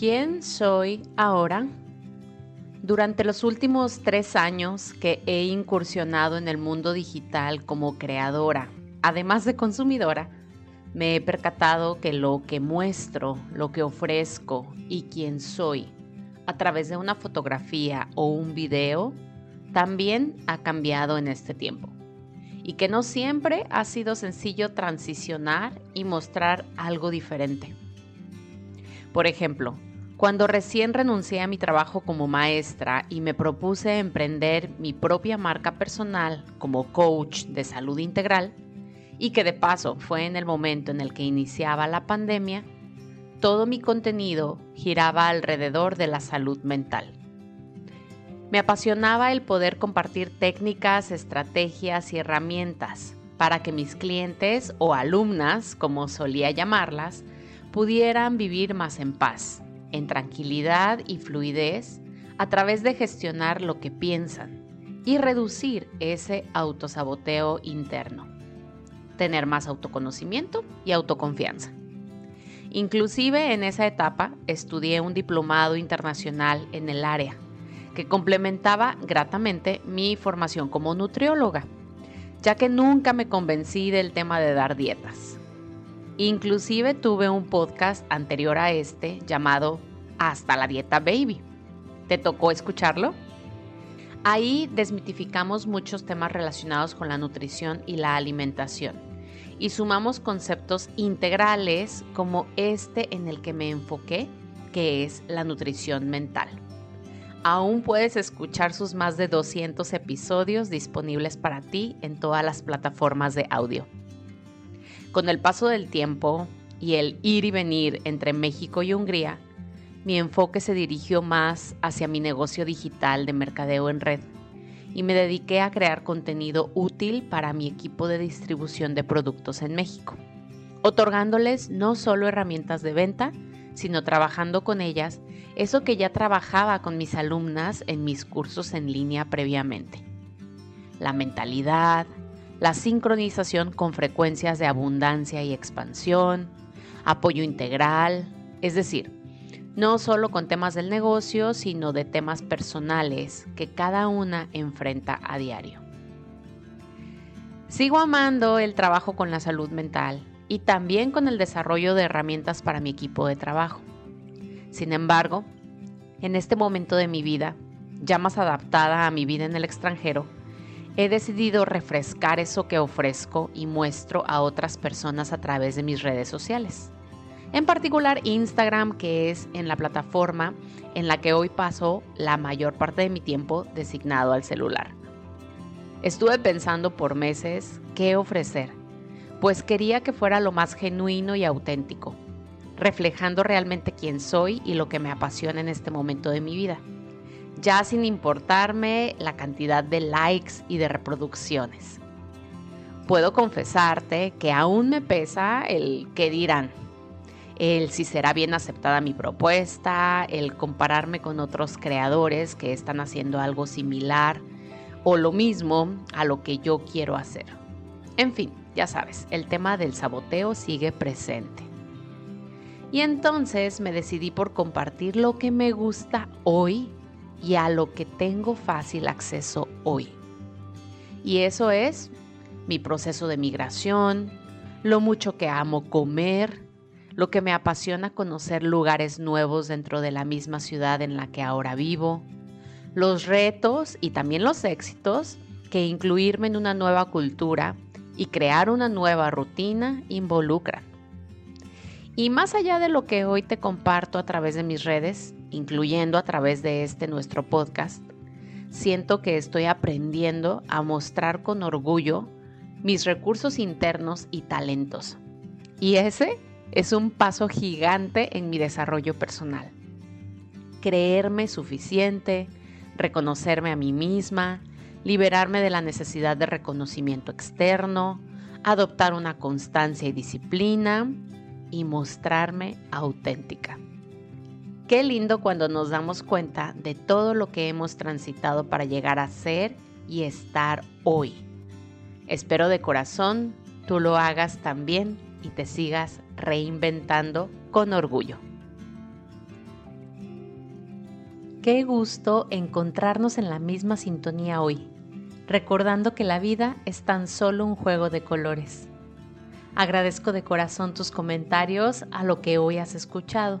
¿Quién soy ahora? Durante los últimos tres años que he incursionado en el mundo digital como creadora, además de consumidora, me he percatado que lo que muestro, lo que ofrezco y quién soy a través de una fotografía o un video también ha cambiado en este tiempo y que no siempre ha sido sencillo transicionar y mostrar algo diferente. Por ejemplo, cuando recién renuncié a mi trabajo como maestra y me propuse emprender mi propia marca personal como coach de salud integral, y que de paso fue en el momento en el que iniciaba la pandemia, todo mi contenido giraba alrededor de la salud mental. Me apasionaba el poder compartir técnicas, estrategias y herramientas para que mis clientes o alumnas, como solía llamarlas, pudieran vivir más en paz en tranquilidad y fluidez a través de gestionar lo que piensan y reducir ese autosaboteo interno. Tener más autoconocimiento y autoconfianza. Inclusive en esa etapa estudié un diplomado internacional en el área que complementaba gratamente mi formación como nutrióloga, ya que nunca me convencí del tema de dar dietas. Inclusive tuve un podcast anterior a este llamado Hasta la dieta baby. ¿Te tocó escucharlo? Ahí desmitificamos muchos temas relacionados con la nutrición y la alimentación y sumamos conceptos integrales como este en el que me enfoqué, que es la nutrición mental. Aún puedes escuchar sus más de 200 episodios disponibles para ti en todas las plataformas de audio. Con el paso del tiempo y el ir y venir entre México y Hungría, mi enfoque se dirigió más hacia mi negocio digital de mercadeo en red y me dediqué a crear contenido útil para mi equipo de distribución de productos en México, otorgándoles no solo herramientas de venta, sino trabajando con ellas eso que ya trabajaba con mis alumnas en mis cursos en línea previamente. La mentalidad, la sincronización con frecuencias de abundancia y expansión, apoyo integral, es decir, no solo con temas del negocio, sino de temas personales que cada una enfrenta a diario. Sigo amando el trabajo con la salud mental y también con el desarrollo de herramientas para mi equipo de trabajo. Sin embargo, en este momento de mi vida, ya más adaptada a mi vida en el extranjero, he decidido refrescar eso que ofrezco y muestro a otras personas a través de mis redes sociales. En particular Instagram, que es en la plataforma en la que hoy paso la mayor parte de mi tiempo designado al celular. Estuve pensando por meses qué ofrecer, pues quería que fuera lo más genuino y auténtico, reflejando realmente quién soy y lo que me apasiona en este momento de mi vida ya sin importarme la cantidad de likes y de reproducciones. Puedo confesarte que aún me pesa el qué dirán, el si será bien aceptada mi propuesta, el compararme con otros creadores que están haciendo algo similar o lo mismo a lo que yo quiero hacer. En fin, ya sabes, el tema del saboteo sigue presente. Y entonces me decidí por compartir lo que me gusta hoy y a lo que tengo fácil acceso hoy. Y eso es mi proceso de migración, lo mucho que amo comer, lo que me apasiona conocer lugares nuevos dentro de la misma ciudad en la que ahora vivo, los retos y también los éxitos que incluirme en una nueva cultura y crear una nueva rutina involucran. Y más allá de lo que hoy te comparto a través de mis redes, incluyendo a través de este nuestro podcast, siento que estoy aprendiendo a mostrar con orgullo mis recursos internos y talentos. Y ese es un paso gigante en mi desarrollo personal. Creerme suficiente, reconocerme a mí misma, liberarme de la necesidad de reconocimiento externo, adoptar una constancia y disciplina y mostrarme auténtica. Qué lindo cuando nos damos cuenta de todo lo que hemos transitado para llegar a ser y estar hoy. Espero de corazón tú lo hagas también y te sigas reinventando con orgullo. Qué gusto encontrarnos en la misma sintonía hoy, recordando que la vida es tan solo un juego de colores. Agradezco de corazón tus comentarios a lo que hoy has escuchado,